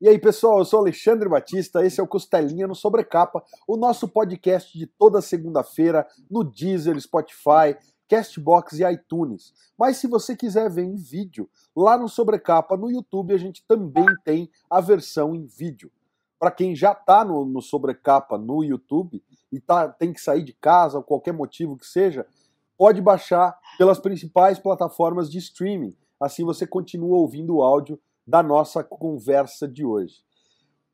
E aí, pessoal, eu sou Alexandre Batista, esse é o Costelinha no Sobrecapa, o nosso podcast de toda segunda-feira no Deezer, Spotify, Castbox e iTunes. Mas se você quiser ver em vídeo, lá no Sobrecapa, no YouTube, a gente também tem a versão em vídeo. Para quem já está no, no, Sobrecapa no YouTube e tá, tem que sair de casa, ou qualquer motivo que seja, pode baixar pelas principais plataformas de streaming. Assim você continua ouvindo o áudio da nossa conversa de hoje.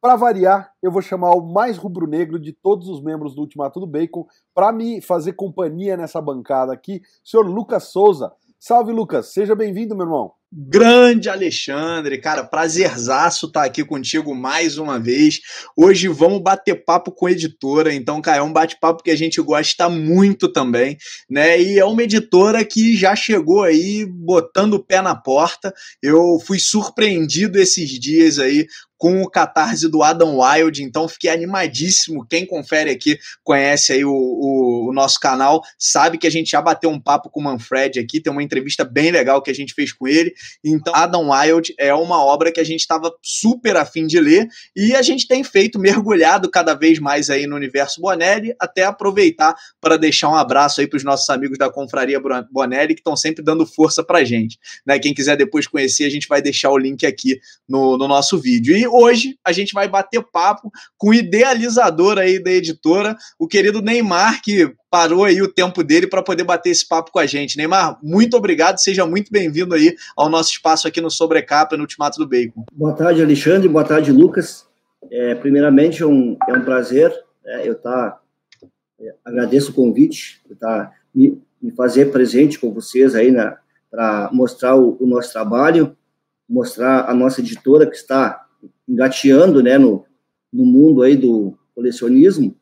Para variar, eu vou chamar o mais rubro-negro de todos os membros do Ultimato do Bacon para me fazer companhia nessa bancada aqui, senhor Lucas Souza. Salve, Lucas. Seja bem-vindo, meu irmão. Grande Alexandre, cara, prazerzaço estar tá aqui contigo mais uma vez. Hoje vamos bater papo com editora, então, cara, é um bate-papo que a gente gosta muito também, né? E é uma editora que já chegou aí botando o pé na porta. Eu fui surpreendido esses dias aí com o catarse do Adam Wild, então fiquei animadíssimo. Quem confere aqui, conhece aí o, o, o, nosso canal, sabe que a gente já bateu um papo com o Manfred aqui, tem uma entrevista bem legal que a gente fez com ele. Então, Adam Wild é uma obra que a gente estava super afim de ler e a gente tem feito, mergulhado cada vez mais aí no universo Bonelli, até aproveitar para deixar um abraço aí para os nossos amigos da Confraria Bonelli, que estão sempre dando força para gente. Né? Quem quiser depois conhecer, a gente vai deixar o link aqui no, no nosso vídeo. E hoje a gente vai bater papo com o idealizador aí da editora, o querido Neymar, que parou aí o tempo dele para poder bater esse papo com a gente. Neymar, muito obrigado, seja muito bem-vindo aí ao nosso espaço aqui no Sobrecapa, no Ultimato do Bacon. Boa tarde, Alexandre, boa tarde, Lucas. É, primeiramente, é um, é um prazer é, eu. Tá, é, agradeço o convite, tá, me, me fazer presente com vocês aí para mostrar o, o nosso trabalho, mostrar a nossa editora que está engateando, né, no, no mundo aí do colecionismo.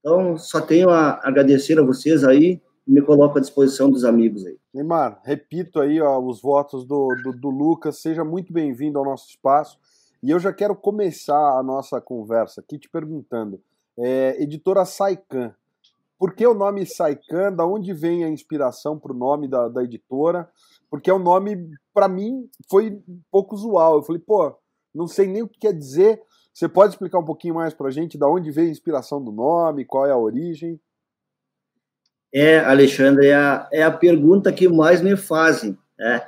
Então, só tenho a agradecer a vocês aí e me coloco à disposição dos amigos aí. Neymar, repito aí ó, os votos do, do, do Lucas, seja muito bem-vindo ao nosso espaço. E eu já quero começar a nossa conversa aqui te perguntando, é, editora Saikan, por que o nome Saikan? Da onde vem a inspiração para o nome da, da editora? Porque é um nome, para mim, foi um pouco usual. Eu falei, pô, não sei nem o que quer dizer. Você pode explicar um pouquinho mais para a gente da onde veio a inspiração do nome, qual é a origem? É, Alexandre, é a, é a pergunta que mais me fazem, né?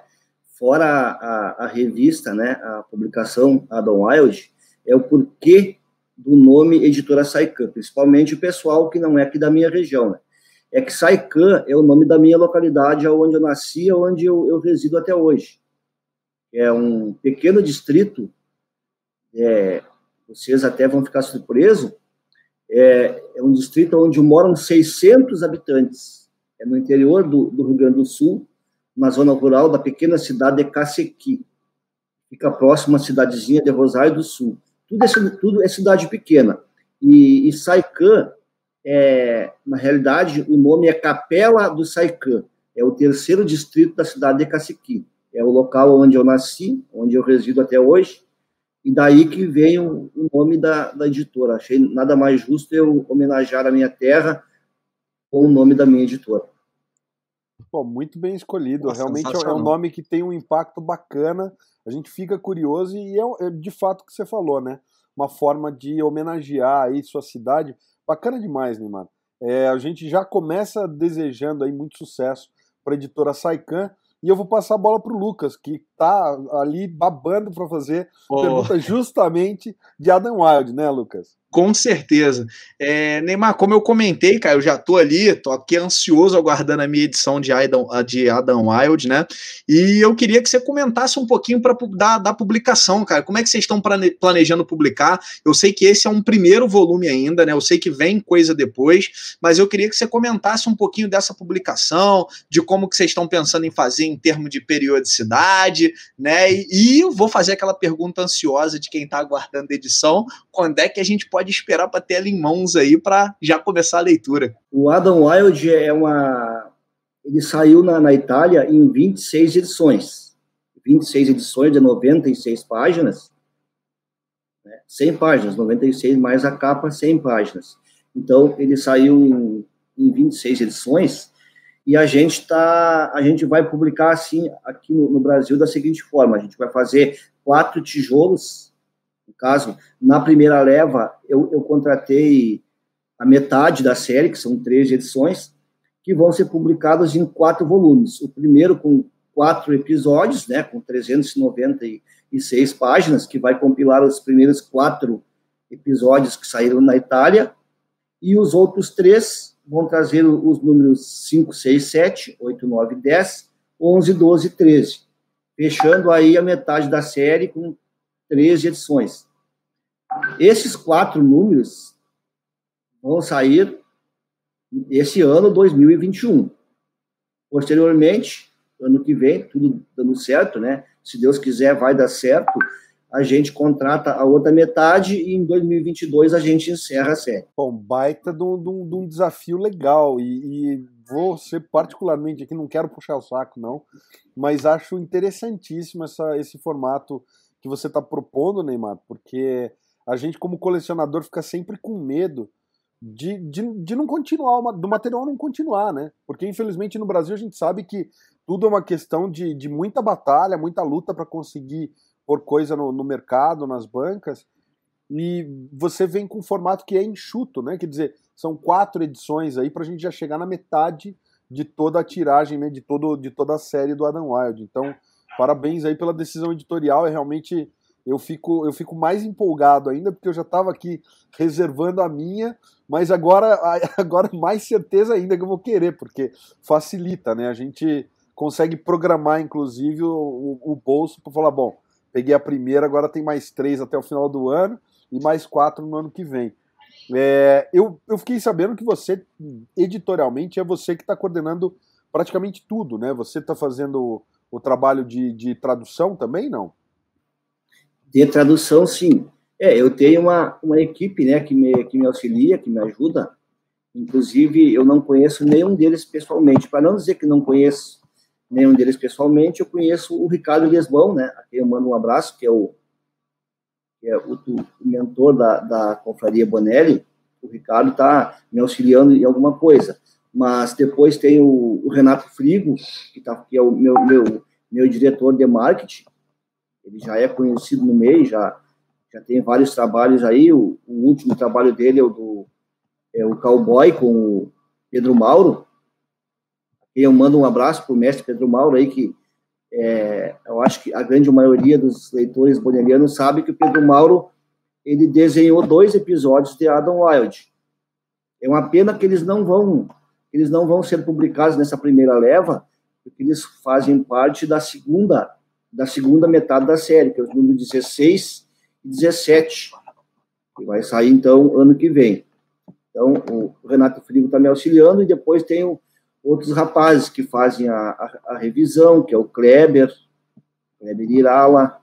Fora a, a, a revista, né, a publicação Adam Wild, é o porquê do nome Editora Saican, principalmente o pessoal que não é aqui da minha região, né? É que Saican é o nome da minha localidade, onde eu nasci, onde eu, eu resido até hoje. É um pequeno distrito é, vocês até vão ficar surpresos, é, é, um distrito onde moram 600 habitantes, é no interior do, do, Rio Grande do Sul, na zona rural da pequena cidade de Cacequi, fica próximo à cidadezinha de Rosário do Sul. Tudo é, tudo é cidade pequena. E, e Saican, é, na realidade, o nome é Capela do Saican, é o terceiro distrito da cidade de Cacequi. É o local onde eu nasci, onde eu resido até hoje, e daí que vem o, o nome da, da, editora. Achei nada mais justo eu homenagear a minha terra com o nome da minha editora. Pô, muito bem escolhido. Nossa, Realmente é um nome que tem um impacto bacana. A gente fica curioso e é, é de fato o que você falou, né? Uma forma de homenagear aí sua cidade. Bacana demais, Neymar. É, a gente já começa desejando aí muito sucesso para a editora Saikan e eu vou passar a bola para o Lucas, que tá ali babando para fazer oh. pergunta justamente de Adam Wild, né, Lucas? Com certeza. É, Neymar, como eu comentei, cara, eu já tô ali, tô aqui ansioso aguardando a minha edição de Adam, de Adam Wild, né? E eu queria que você comentasse um pouquinho para da, da publicação, cara. Como é que vocês estão planejando publicar? Eu sei que esse é um primeiro volume ainda, né? Eu sei que vem coisa depois, mas eu queria que você comentasse um pouquinho dessa publicação, de como que vocês estão pensando em fazer em termos de periodicidade, né? E, e vou fazer aquela pergunta ansiosa de quem está aguardando a edição: quando é que a gente pode esperar para ter ela em mãos aí para já começar a leitura? O Adam Wild é uma. Ele saiu na, na Itália em 26 edições. 26 edições de 96 páginas. Né? 100 páginas, 96 mais a capa, 100 páginas. Então, ele saiu em, em 26 edições e a gente tá, a gente vai publicar assim aqui no, no, Brasil da seguinte forma: a gente vai fazer quatro tijolos caso, na primeira leva, eu, eu contratei a metade da série, que são três edições, que vão ser publicadas em quatro volumes. O primeiro com quatro episódios, né, com 396 páginas, que vai compilar os primeiros quatro episódios que saíram na Itália, e os outros três vão trazer os números 5, 6, 7, 8, 9, 10, 11, 12 e 13, fechando aí a metade da série com 13 edições. Esses quatro números vão sair esse ano 2021. Posteriormente, ano que vem, tudo dando certo, né? Se Deus quiser, vai dar certo. A gente contrata a outra metade e em 2022 a gente encerra a série. Bom, baita de um, de um, de um desafio legal e, e ser particularmente aqui, não quero puxar o saco não, mas acho interessantíssimo essa, esse formato que você está propondo, Neymar, porque a gente como colecionador fica sempre com medo de, de, de não continuar, uma, do material não continuar, né? Porque infelizmente no Brasil a gente sabe que tudo é uma questão de, de muita batalha, muita luta para conseguir pôr coisa no, no, mercado, nas bancas, e você vem com um formato que é enxuto, né? Quer dizer, são quatro edições aí para a gente já chegar na metade de toda a tiragem, né? De, todo, de toda a série do Adam Wilde. Então, parabéns aí pela decisão editorial, é realmente eu fico, eu fico mais empolgado ainda, porque eu já estava aqui reservando a minha, mas agora, agora mais certeza ainda que eu vou querer, porque facilita, né? A gente consegue programar, inclusive, o, o bolso para falar, bom, peguei a primeira, agora tem mais três até o final do ano e mais quatro no ano que vem. É, eu, eu fiquei sabendo que você, editorialmente, é você que está coordenando praticamente tudo, né? Você está fazendo o trabalho de, de tradução também, não? De tradução, sim. É, eu tenho uma, uma equipe, né, que me, que me auxilia, que me ajuda. Inclusive, eu não conheço nenhum deles pessoalmente. Para não dizer que não conheço nenhum deles pessoalmente, eu conheço o Ricardo Lesbão, né, a quem eu mando um abraço, que é o, que é o, o mentor da, da Confraria Bonelli. O Ricardo está me auxiliando em alguma coisa. Mas depois tem o, o Renato Frigo, que, tá, que é o meu, meu, meu diretor de marketing, ele já é conhecido no meio, já, já tem vários trabalhos aí. O, o último trabalho dele é o do é o Cowboy com o Pedro Mauro. E eu mando um abraço para o mestre Pedro Mauro aí, que é, eu acho que a grande maioria dos leitores bonelianos sabe que o Pedro Mauro ele desenhou dois episódios de Adam Wilde. É uma pena que eles não vão eles não vão ser publicados nessa primeira leva, porque eles fazem parte da segunda da segunda metade da série, que é os números 16 e 17, que vai sair, então, ano que vem. Então, o Renato Frigo está me auxiliando, e depois tem outros rapazes que fazem a, a, a, revisão, que é o Kleber, Kleber Irala,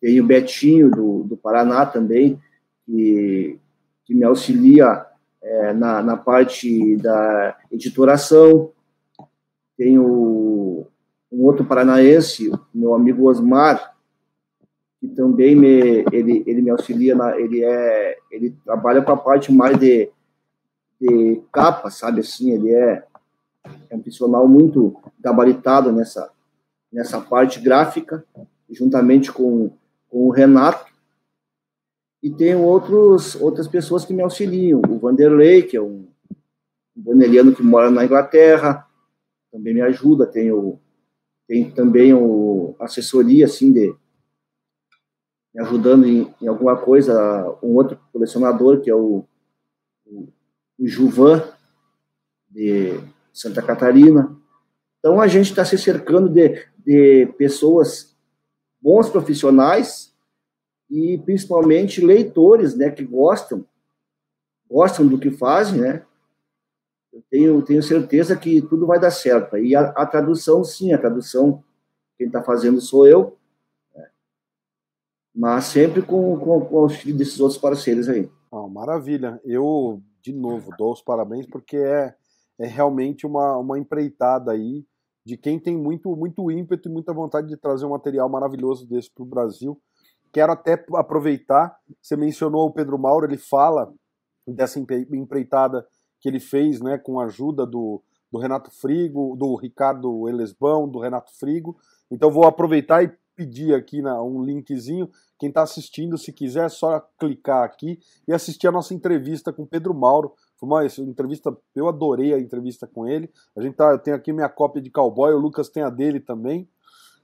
tem o Betinho, do, do Paraná também, que, que me auxilia é, na, na parte da editoração, tem o um outro paranaense, meu amigo Osmar, que também me, ele, ele me auxilia, na, ele, é, ele trabalha com a parte mais de, de capa, sabe assim, ele é, é um profissional muito gabaritado nessa, nessa parte gráfica, juntamente com, com o Renato, e tem outros, outras pessoas que me auxiliam, o Vanderlei, que é um, boneliano que mora na Inglaterra, também me ajuda, tem o tem também o assessoria, assim, de me ajudando em, em, alguma coisa, um outro colecionador, que é o, o, o Juvan, de Santa Catarina. Então, a gente está se cercando de, de pessoas, bons profissionais, e principalmente leitores, né, que gostam, gostam do que fazem, né, eu tenho, tenho certeza que tudo vai dar certo. E a, a tradução, sim, a tradução, quem está fazendo sou eu, né? mas sempre com, com, com o auxílio desses outros parceiros aí. Maravilha. Eu, de novo, dou os parabéns porque é, é realmente uma, uma empreitada aí de quem tem muito, muito ímpeto e muita vontade de trazer um material maravilhoso desse para o Brasil. Quero até aproveitar, você mencionou o Pedro Mauro, ele fala dessa empreitada que ele fez né, com a ajuda do, do Renato Frigo, do Ricardo Elesbão, do Renato Frigo. Então vou aproveitar e pedir aqui na, um linkzinho. Quem está assistindo, se quiser, é só clicar aqui e assistir a nossa entrevista com Pedro Mauro. Foi uma entrevista, eu adorei a entrevista com ele. A gente tá, eu tenho aqui minha cópia de cowboy, o Lucas tem a dele também.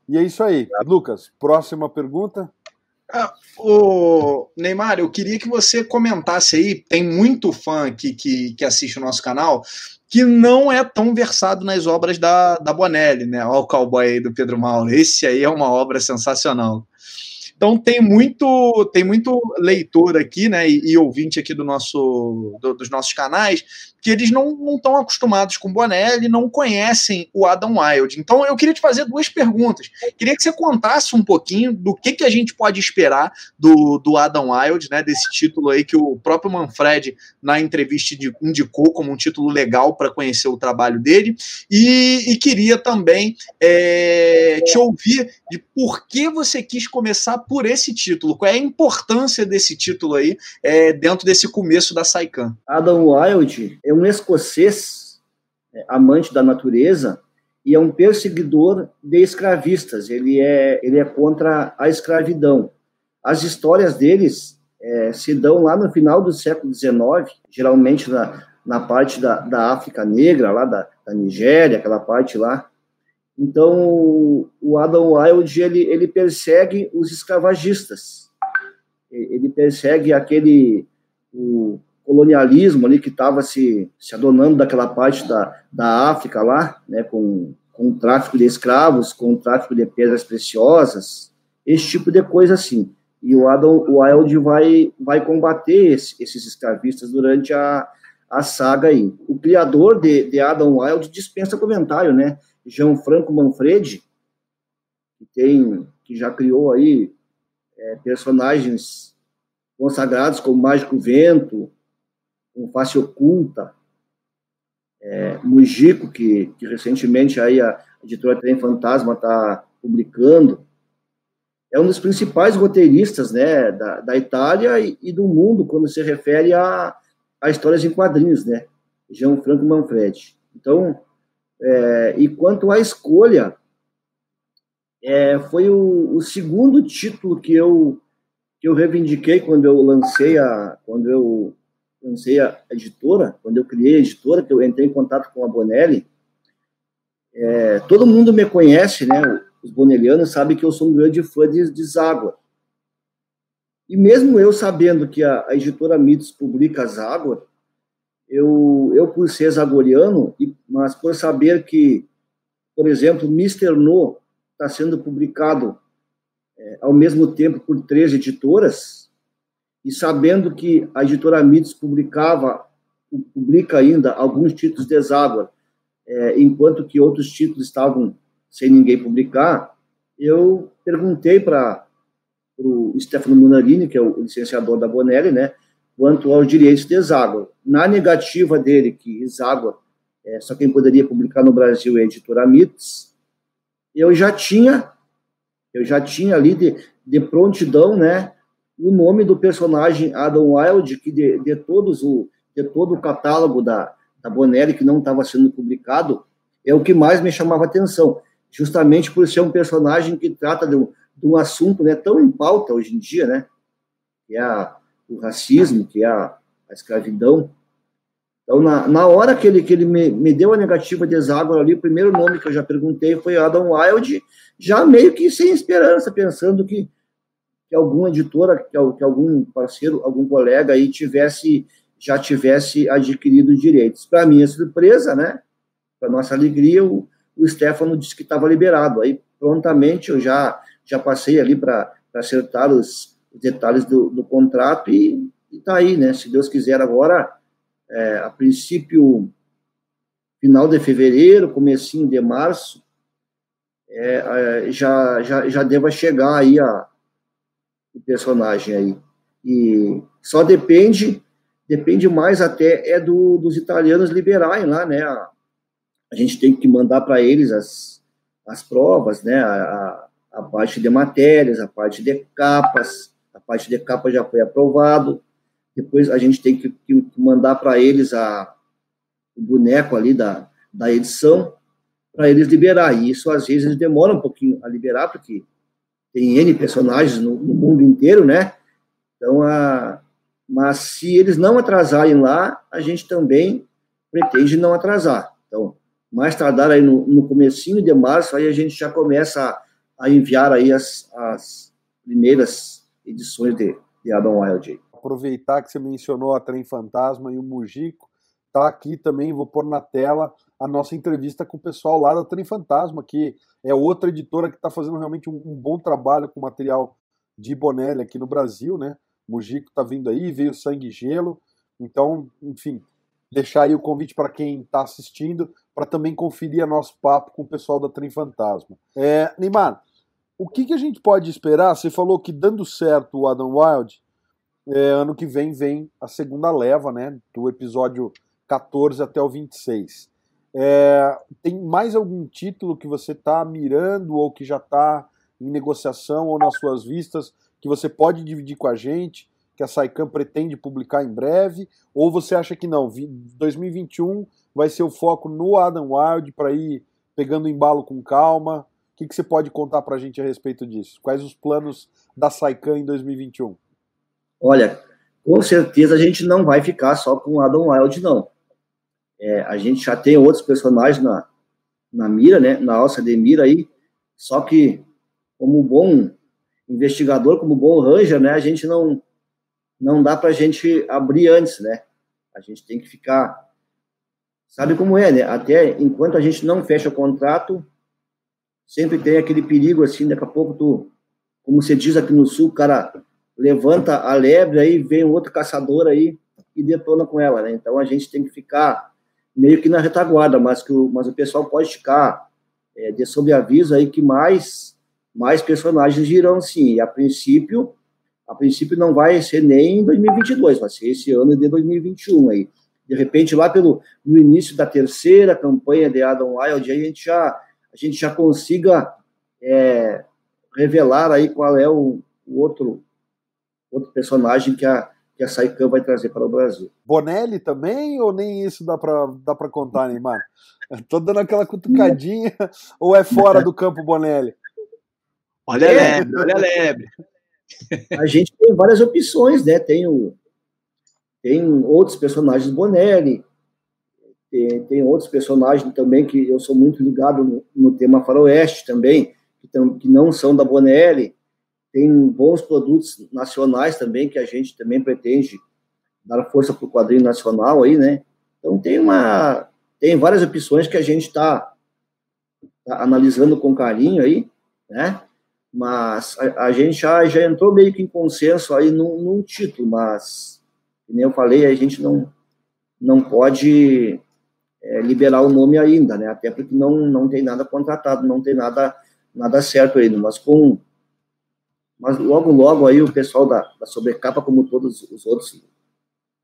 E é isso aí. Lucas, próxima pergunta. Ah, o Neymar, eu queria que você comentasse aí. Tem muito fã aqui que, que assiste o nosso canal que não é tão versado nas obras da, da Bonelli, né? Olha o cowboy aí do Pedro Mauro. Esse aí é uma obra sensacional. Então tem muito tem muito leitor aqui, né, e, e ouvinte aqui do nosso do, dos nossos canais que eles não estão acostumados com Bonelli, não conhecem o Adam Wilde. Então eu queria te fazer duas perguntas. Queria que você contasse um pouquinho do que, que a gente pode esperar do, do Adam Wilde, né, desse título aí que o próprio Manfred na entrevista indicou como um título legal para conhecer o trabalho dele. E, e queria também é, te ouvir de por que você quis começar por esse título. Qual é a importância desse título aí é, dentro desse começo da Saikan? Adam Wilde é um escocês é, amante da natureza e é um perseguidor de escravistas. Ele é, ele é contra a escravidão. As histórias deles é, se dão lá no final do século XIX, geralmente na, na parte da, da África Negra, lá da, da Nigéria, aquela parte lá. Então, o Adam Wilde, ele, ele persegue os escravagistas. Ele persegue aquele... O, colonialismo ali que estava se, se adonando daquela parte da, da África lá, né, com, com o tráfico de escravos, com o tráfico de pedras preciosas, esse tipo de coisa assim. E o Adam Wilde vai, vai combater esse, esses escravistas durante a, a saga aí. O criador de, de Adam Wilde dispensa comentário, né? Franco Manfredi, que tem que já criou aí é, personagens consagrados como Mágico Vento, com Face Oculta, é, Mujico, que, que recentemente aí a editora Trem Fantasma está publicando, é um dos principais roteiristas né, da, da Itália e, e, do mundo quando se refere a, a histórias em quadrinhos, né? Franco Manfredi. Então, é, e quanto à escolha, é, foi o, o, segundo título que eu que eu reivindiquei quando eu lancei a quando eu lancei a editora, quando eu criei a editora, que eu entrei em contato com a Bonelli, é, todo mundo me conhece, né? Os bonelianos sabem que eu sou um grande fã de, de Zágua. E mesmo eu sabendo que a, a editora Mitos publica Zágua, eu, eu por ser zagoriano, mas por saber que, por exemplo, Mr. No está sendo publicado é, ao mesmo tempo por três editoras, e sabendo que a editora Mitos publicava, publica ainda alguns títulos de Hexágono, é, enquanto que outros títulos estavam sem ninguém publicar, eu perguntei para o Stefano Munarini, que é o licenciador da Bonelli, né, quanto aos direitos de Hexágono. Na negativa dele, que Hexágono é, só quem poderia publicar no Brasil é a editora Mitos, eu já tinha, eu já tinha ali de, de prontidão, né, o nome do personagem Adam Wilde, que de, de todos o de todo o catálogo da, da Bonelli que não estava sendo publicado, é o que mais me chamava atenção, justamente por ser um personagem que trata de um, de um assunto né, tão em pauta hoje em dia, né, que é a, o racismo, que é a, a escravidão. Então, na, na hora que ele, que ele me, me deu a negativa de hexágono ali, o primeiro nome que eu já perguntei foi Adam Wilde, já meio que sem esperança, pensando que que alguma editora, que, algum parceiro, algum colega aí tivesse já tivesse adquirido direitos. Para minha surpresa, né? Para nossa alegria, o, o Stefano disse que estava liberado. Aí prontamente eu já já passei ali para acertar os, os detalhes do, do, contrato e está aí, né? Se Deus quiser agora, é, a princípio final de fevereiro, comecinho de março, é, é, já, já, já deva chegar aí a, o personagem aí. E só depende, depende mais até é do, dos italianos liberarem lá, né? A, a gente tem que mandar para eles as, as provas, né? A, a, parte de matérias, a parte de capas, a parte de capa já foi aprovado. Depois a gente tem que, que mandar para eles a, o boneco ali da, da edição para eles liberar. E isso às vezes demora um pouquinho a liberar, porque tem N personagens no, no mundo inteiro, né? Então, a, mas se eles não atrasarem lá, a gente também pretende não atrasar. Então, mais tardar aí no, no comecinho de março, aí a gente já começa a, a enviar aí as, as primeiras edições de, de Adam Wild. Aproveitar que você mencionou a Trem Fantasma e o Mujico, tá aqui também, vou pôr na tela a nossa entrevista com o pessoal lá da Trem Fantasma, que é outra editora que está fazendo realmente um, um, bom trabalho com material de Bonelli aqui no Brasil, né? Mujico está vindo aí, veio Sangue e Gelo, então, enfim, deixar aí o convite para quem está assistindo, para também conferir nosso papo com o pessoal da Trem Fantasma. É, Neymar, o que, que a gente pode esperar? Você falou que dando certo o Adam Wild, é, ano que vem vem a segunda leva, né? Do episódio 14 até o 26. É, tem mais algum título que você está mirando ou que já está em negociação ou nas suas vistas que você pode dividir com a gente? que a Saicam pretende publicar em breve? Ou você acha que não? 2021 vai ser o foco no Adam Wild para ir pegando embalo com calma? O que, que você pode contar para a gente a respeito disso? Quais os planos da Saicam em 2021? Olha, com certeza a gente não vai ficar só com o Adam Wild, não. É, a gente já tem outros personagens na, na mira, né? Na alça de mira aí. Só que, como bom investigador, como bom ranger, né? A gente não não dá para a gente abrir antes, né? A gente tem que ficar. Sabe como é, né? Até enquanto a gente não fecha o contrato, sempre tem aquele perigo assim, daqui a pouco tu, como você diz aqui no sul, o cara levanta a lebre aí, vem outro caçador aí e detona com ela, né? Então a gente tem que ficar meio que na retaguarda, mas que o, mas o pessoal pode ficar é, de sob aviso aí que mais mais personagens irão sim. E a princípio a princípio não vai ser nem em 2022, vai ser esse ano de 2021 aí. De repente, lá pelo no início da terceira campanha de Adam Wild, a gente já, a gente já consiga é, revelar aí qual é o, o, outro, outro personagem que a, que a Saicam vai trazer para o Brasil. Bonelli também, ou nem isso dá para dá contar, Neymar? Estou dando aquela cutucadinha, ou é fora do campo Bonelli? Olha a lebre, olha a lebre a gente tem várias opções, né? Tem, o, tem outros personagens Bonelli, tem, tem, outros personagens também que eu sou muito ligado no, no tema faroeste também, que, tam, que não são da Bonelli. Tem bons produtos nacionais também que a gente também pretende dar força para o quadrinho nacional aí, né? Então tem uma tem várias opções que a gente está tá analisando com carinho aí, né? mas a, a, gente já, já entrou meio que em consenso aí num, num título, mas, como eu falei, a gente não, não pode é, liberar o nome ainda, né? Até porque não, não tem nada contratado, não tem nada, nada certo ainda, mas com mas logo, logo aí o pessoal da, da Sobrecapa, como todos os outros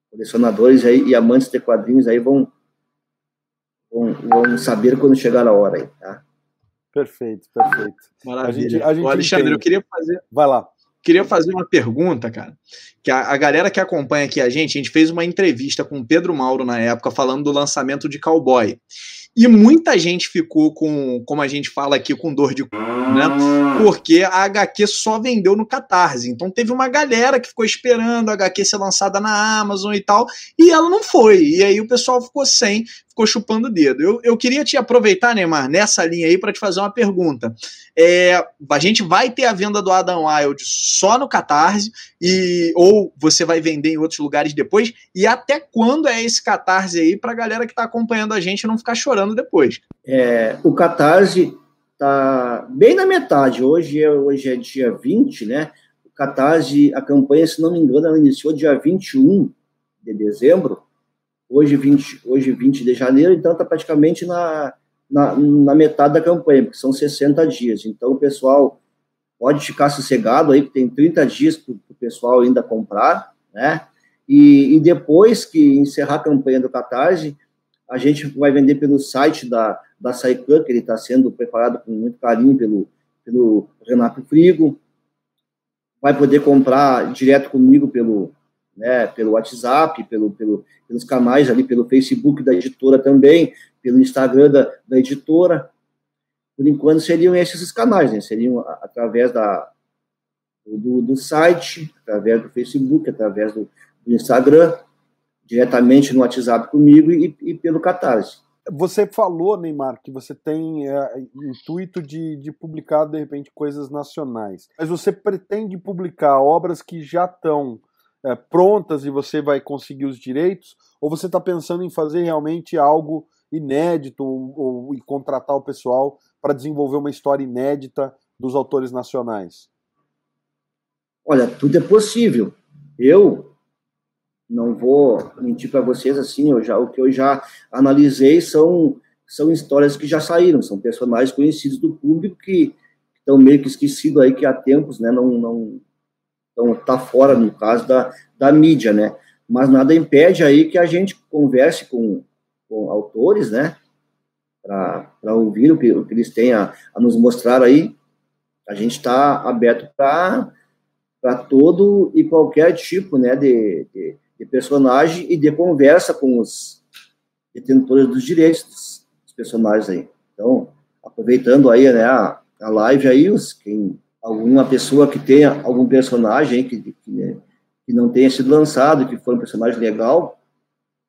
colecionadores aí, e amantes de quadrinhos aí vão, vão, vão saber quando chegar a hora aí, tá? Perfeito, perfeito. Maravilha. A gente, a gente Alexandre, entende. eu queria fazer. Vai lá. Queria fazer uma pergunta, cara. Que a, a, galera que acompanha aqui a gente, a gente fez uma entrevista com o Pedro Mauro na época, falando do lançamento de Cowboy. E muita gente ficou com, como a gente fala aqui, com dor de c, né? Porque a HQ só vendeu no Catarse. Então teve uma galera que ficou esperando a HQ ser lançada na Amazon e tal, e ela não foi. E aí o pessoal ficou sem, ficou chupando o dedo. Eu, eu queria te aproveitar, Neymar, nessa linha aí, para te fazer uma pergunta. É, a gente vai ter a venda do Adam Wild só no Catarse, e, ou você vai vender em outros lugares depois? E até quando é esse Catarse aí, para a galera que está acompanhando a gente não ficar chorando depois. É, o Catarse está bem na metade. Hoje é, hoje é dia 20, né? O Catarse, a campanha, se não me engano, ela iniciou dia 21 de dezembro. Hoje, 20, hoje 20 de janeiro, então está praticamente na, na, na, metade da campanha, porque são 60 dias. Então, o pessoal pode ficar sossegado aí, que tem 30 dias para o pessoal ainda comprar, né? E, e, depois que encerrar a campanha do Catarse, a gente vai vender pelo site da, da Saicam, que ele está sendo preparado com muito carinho pelo, pelo Renato Frigo. Vai poder comprar direto comigo pelo, né, pelo WhatsApp, pelo, pelo, pelos canais ali, pelo Facebook da editora também, pelo Instagram da, da editora. Por enquanto seriam esses os canais, né? Seriam através da, do, do site, através do Facebook, através do, do Instagram, diretamente no WhatsApp comigo e, e, pelo Catarse. Você falou, Neymar, que você tem é, intuito de, de publicar, de repente, coisas nacionais. Mas você pretende publicar obras que já estão é, prontas e você vai conseguir os direitos? Ou você está pensando em fazer realmente algo inédito ou, ou e contratar o pessoal para desenvolver uma história inédita dos autores nacionais? Olha, tudo é possível. Eu não vou mentir para vocês assim, eu já, o que eu já analisei são, são histórias que já saíram, são personagens conhecidos do público que estão meio que esquecidos aí que há tempos, né, não, não então tá fora no caso da, da mídia, né, mas nada impede aí que a gente converse com, com autores, né, para ouvir o que, o que eles têm a, a nos mostrar aí, a gente está aberto para para todo e qualquer tipo né, de, de, de, personagem e de conversa com os detentores dos direitos dos, dos personagens aí. Então, aproveitando aí né, a, a live aí, os, quem, alguma pessoa que tenha algum personagem que, que, que não tenha sido lançado, que for um personagem legal,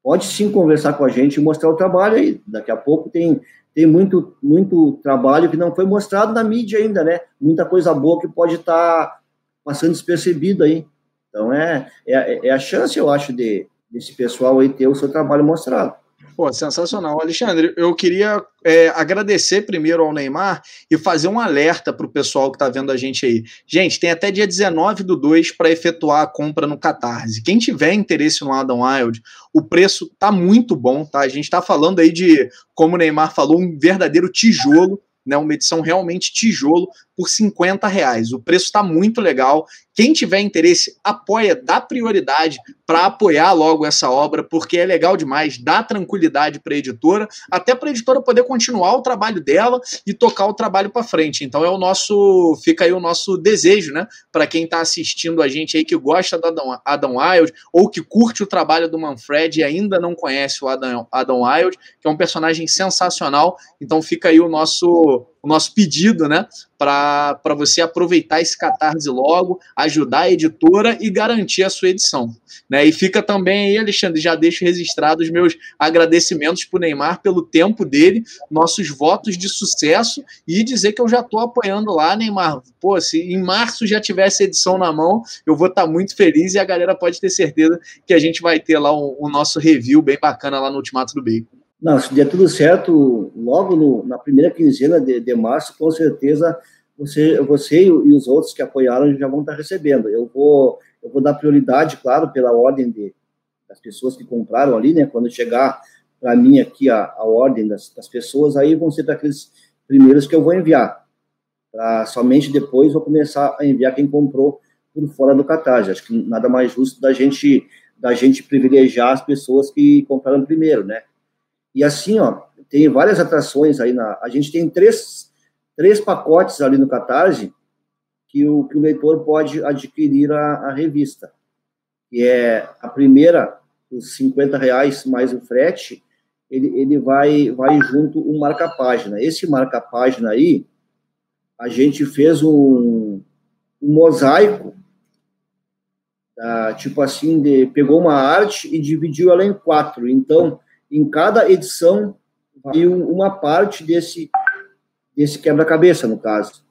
pode sim conversar com a gente e mostrar o trabalho aí. Daqui a pouco tem tem muito muito trabalho que não foi mostrado na mídia ainda, né? Muita coisa boa que pode estar tá passando despercebido aí. Então é, é, é a chance, eu acho, de, desse pessoal aí ter o seu trabalho mostrado. Pô, sensacional. Alexandre, eu queria é, agradecer primeiro ao Neymar e fazer um alerta para o pessoal que está vendo a gente aí. Gente, tem até dia 19 do 2 para efetuar a compra no Catarse. Quem tiver interesse no Adam Wild, o preço tá muito bom, tá? A gente está falando aí de, como o Neymar falou, um verdadeiro tijolo né, uma edição realmente tijolo por 50 reais. O preço está muito legal. Quem tiver interesse, apoia, dá prioridade para apoiar logo essa obra, porque é legal demais, dá tranquilidade para a editora, até para a editora poder continuar o trabalho dela e tocar o trabalho para frente. Então é o nosso, fica aí o nosso desejo, né, para quem está assistindo a gente aí que gosta do Adam, Adam ou que curte o trabalho do Manfred e ainda não conhece o Adam, Adam Wild, que é um personagem sensacional. Então fica aí o nosso o nosso pedido, né, para você aproveitar esse catarse logo, ajudar a editora e garantir a sua edição. Né? E fica também aí, Alexandre, já deixo registrado os meus agradecimentos para o Neymar pelo tempo dele, nossos votos de sucesso e dizer que eu já estou apoiando lá, Neymar. Pô, se em março já tivesse edição na mão, eu vou estar tá muito feliz e a galera pode ter certeza que a gente vai ter lá o, o nosso review bem bacana lá no Ultimato do Bacon. Não, se der tudo certo, logo no, na primeira quinzena de, de março, com certeza você, você e os outros que apoiaram já vão estar recebendo. Eu vou, eu vou dar prioridade, claro, pela ordem de, das pessoas que compraram ali, né? Quando chegar para mim aqui a, a ordem das, das, pessoas, aí vão ser para aqueles primeiros que eu vou enviar. Pra, somente depois vou começar a enviar quem comprou por fora do Catarse. Acho que nada mais justo da gente da gente privilegiar as pessoas que compraram primeiro, né? E assim, ó, tem várias atrações aí na. A gente tem três, três pacotes ali no Catarse que o, que o leitor pode adquirir a, a revista. E é a primeira, os 50 reais mais o frete, ele, ele vai, vai junto um marca-página. Esse marca-página aí, a gente fez um, um mosaico, tá, tipo assim, de, pegou uma arte e dividiu ela em quatro. Então, em cada edição vai uma parte desse, desse quebra-cabeça, no caso.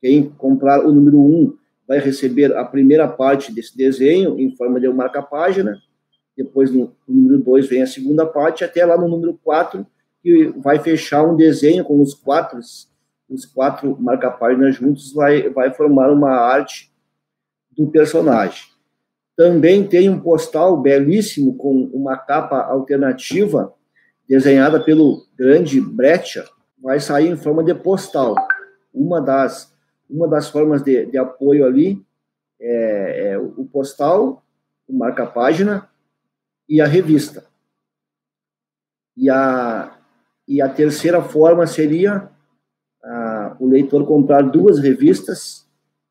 Quem comprar o número 1 um vai receber a primeira parte desse desenho em forma de marca-página, depois no, número 2 vem a segunda parte, até lá no número 4, que vai fechar um desenho com os quatro, os quatro marca-páginas juntos, vai, vai formar uma arte do personagem. Também tem um postal belíssimo com uma capa alternativa desenhada pelo grande Brecha. Vai sair em forma de postal. Uma das, uma das formas de, de apoio ali é, é o postal, o marca-página e a revista. E a, e a terceira forma seria a, o leitor comprar duas revistas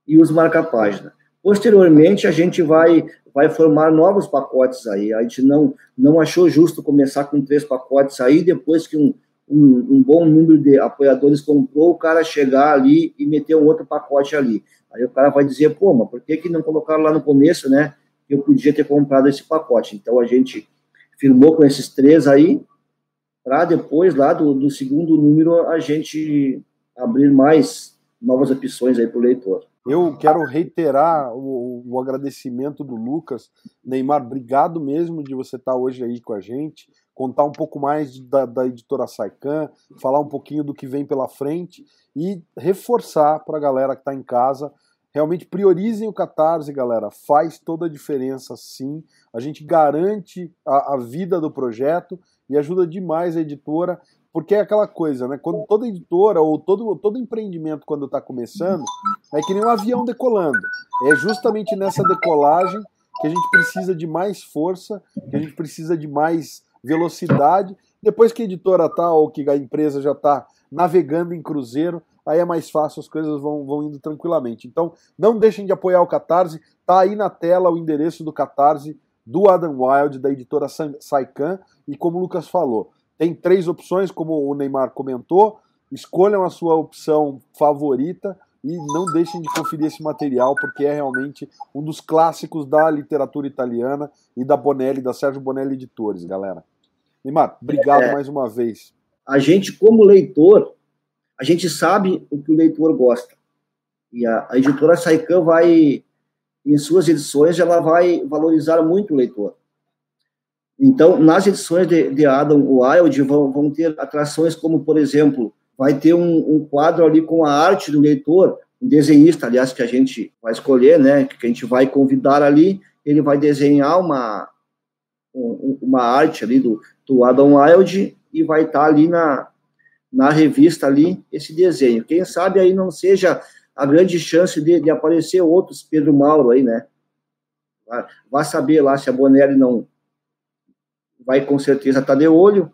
e os marca-página. Posteriormente, a gente vai, vai formar novos pacotes aí. A gente não, não achou justo começar com três pacotes aí, depois que um, um, um, bom número de apoiadores comprou, o cara chegar ali e meter um outro pacote ali. Aí o cara vai dizer, pô, mas por que, que não colocaram lá no começo, né? Eu podia ter comprado esse pacote. Então a gente firmou com esses três aí, para depois, lá do, do segundo número, a gente abrir mais novas opções aí para o leitor. Eu quero reiterar o, o, agradecimento do Lucas. Neymar, obrigado mesmo de você estar hoje aí com a gente, contar um pouco mais da, da editora Saikan, falar um pouquinho do que vem pela frente e reforçar para a galera que está em casa. Realmente priorizem o Catarse, galera. Faz toda a diferença, sim. A gente garante a, a vida do projeto e ajuda demais a editora porque é aquela coisa, né? Quando toda editora ou todo, todo empreendimento, quando está começando, é que nem um avião decolando. É justamente nessa decolagem que a gente precisa de mais força, que a gente precisa de mais velocidade. Depois que a editora tá ou que a empresa já está navegando em cruzeiro, aí é mais fácil, as coisas vão, vão indo tranquilamente. Então, não deixem de apoiar o Catarse. Tá aí na tela o endereço do Catarse do Adam Wild, da editora Saikan. E como o Lucas falou, tem três opções, como o Neymar comentou. Escolham a sua opção favorita e não deixem de conferir esse material, porque é realmente um dos clássicos da literatura italiana e da Bonelli, da Sérgio Bonelli Editores, galera. Neymar, obrigado é, mais uma vez. A gente, como leitor, a gente sabe o que o leitor gosta. E a, a editora Saikan vai, em suas edições, ela vai valorizar muito o leitor. Então, nas edições de, de Adam Wild, vão, vão ter atrações como, por exemplo, vai ter um, um, quadro ali com a arte do leitor, um desenhista, aliás, que a gente vai escolher, né, que a gente vai convidar ali, ele vai desenhar uma, uma arte ali do, do Adam Wild e vai estar tá ali na, na revista ali esse desenho. Quem sabe aí não seja a grande chance de, de aparecer outros Pedro Mauro aí, né? Vai saber lá se a Bonelli não vai com certeza estar tá de olho.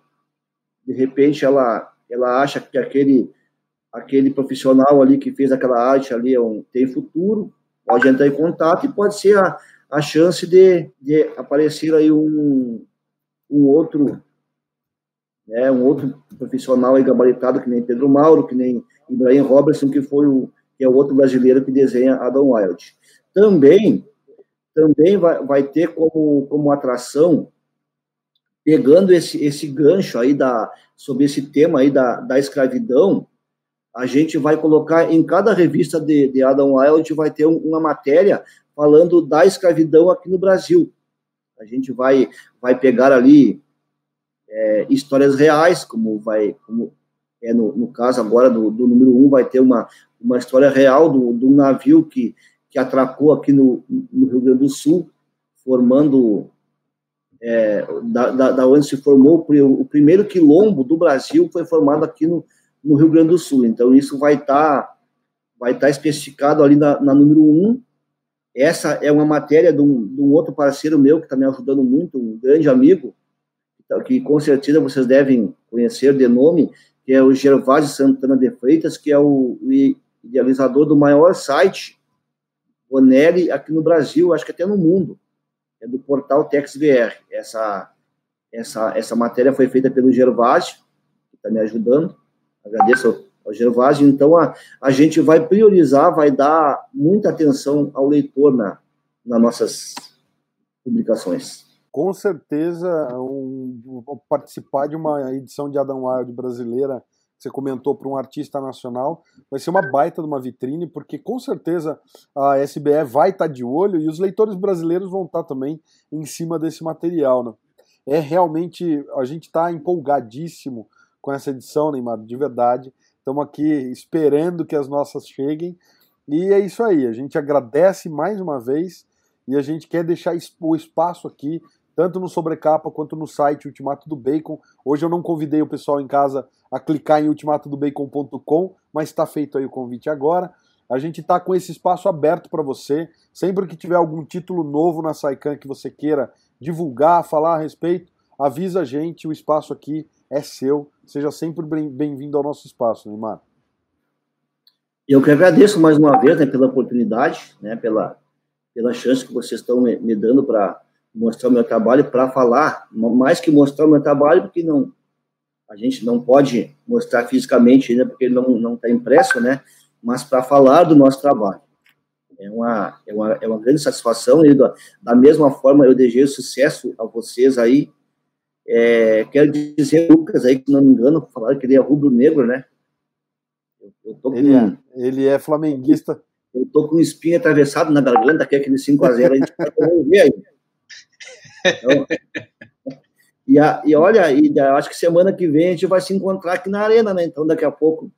De repente ela ela acha que aquele aquele profissional ali que fez aquela arte ali é um, tem futuro, pode entrar em contato e pode ser a, a chance de, de aparecer aí um, um outro né, um outro profissional aí gabaritado que nem Pedro Mauro, que nem Ibrahim Robertson, que foi o que é o outro brasileiro que desenha Adam Wild. Também também vai, vai ter como, como atração pegando esse, esse gancho aí da, sobre esse tema aí da, da escravidão, a gente vai colocar em cada revista de, de Adam Wild vai ter um, uma matéria falando da escravidão aqui no Brasil. A gente vai, vai pegar ali é, histórias reais, como vai, como é no, no caso agora do, do número um, vai ter uma, uma história real do, do navio que, que atracou aqui no, no Rio Grande do Sul, formando é, da, da, da, onde se formou o primeiro quilombo do Brasil foi formado aqui no, no Rio Grande do Sul. Então isso vai estar tá, vai tá especificado ali na, na, número um. Essa é uma matéria de um, de um, outro parceiro meu que está me ajudando muito, um grande amigo, que com certeza vocês devem conhecer de nome, que é o Gervásio Santana de Freitas, que é o, o idealizador do maior site Bonelli aqui no Brasil, acho que até no mundo é do portal TexVR. Essa, essa, essa matéria foi feita pelo Gervásio, que está me ajudando. Agradeço ao Gervásio. Então, a, a gente vai priorizar, vai dar muita atenção ao leitor na, nas nossas publicações. Com certeza, um, participar de uma edição de Adam Wild brasileira você comentou para um artista nacional, vai ser uma baita de uma vitrine, porque com certeza a SBE vai estar tá de olho e os leitores brasileiros vão estar tá também em cima desse material. Né? É realmente, a gente está empolgadíssimo com essa edição, Neymar, de verdade. Estamos aqui esperando que as nossas cheguem. E é isso aí, a gente agradece mais uma vez e a gente quer deixar o espaço aqui tanto no Sobrecapa quanto no site Ultimato do Bacon. Hoje eu não convidei o pessoal em casa a clicar em ultimatodobacon.com, mas está feito aí o convite agora. A gente está com esse espaço aberto para você. Sempre que tiver algum título novo na Saikan que você queira divulgar, falar a respeito, avisa a gente, o espaço aqui é seu. Seja sempre bem-vindo ao nosso espaço, Neymar. Eu que agradeço mais uma vez né, pela oportunidade, né, pela, pela chance que vocês estão me, me dando para mostrar o meu trabalho para falar, mais que mostrar o meu trabalho, porque não a gente não pode mostrar fisicamente ainda porque ele não está impresso, né? Mas para falar do nosso trabalho. É uma, é uma, é uma grande satisfação e da, da mesma forma eu desejo sucesso a vocês aí. É, quero dizer, Lucas aí, que não me engano, falaram que ele é rubro-negro, né? Eu, eu com, ele, é, ele é flamenguista. Eu tô com espinho atravessado na garganta, que é aquele 5x0, a gente vai ver aí. Então, e, a, e olha, e acho que semana que vem a gente vai se encontrar aqui na arena, né? Então daqui a pouco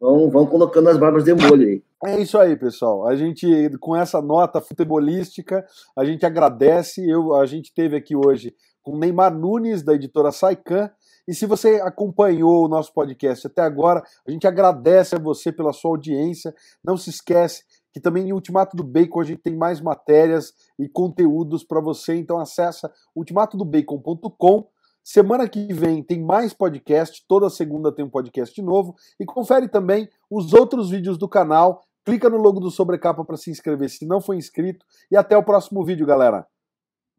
vão, vão colocando as barbas de molho aí. É isso aí, pessoal. A gente, com essa nota futebolística, a gente agradece. Eu, a gente teve aqui hoje com Neymar Nunes, da editora Saican. E se você acompanhou o nosso podcast até agora, a gente agradece a você pela sua audiência. Não se esquece que também em Ultimato do Bacon a gente tem mais matérias e conteúdos para você. Então acessa ultimatodobacon.com Semana que vem tem mais podcast, toda segunda tem um podcast novo. E confere também os outros vídeos do canal. Clica no logo do Sobrecapa para se inscrever se não for inscrito. E até o próximo vídeo, galera.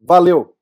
Valeu!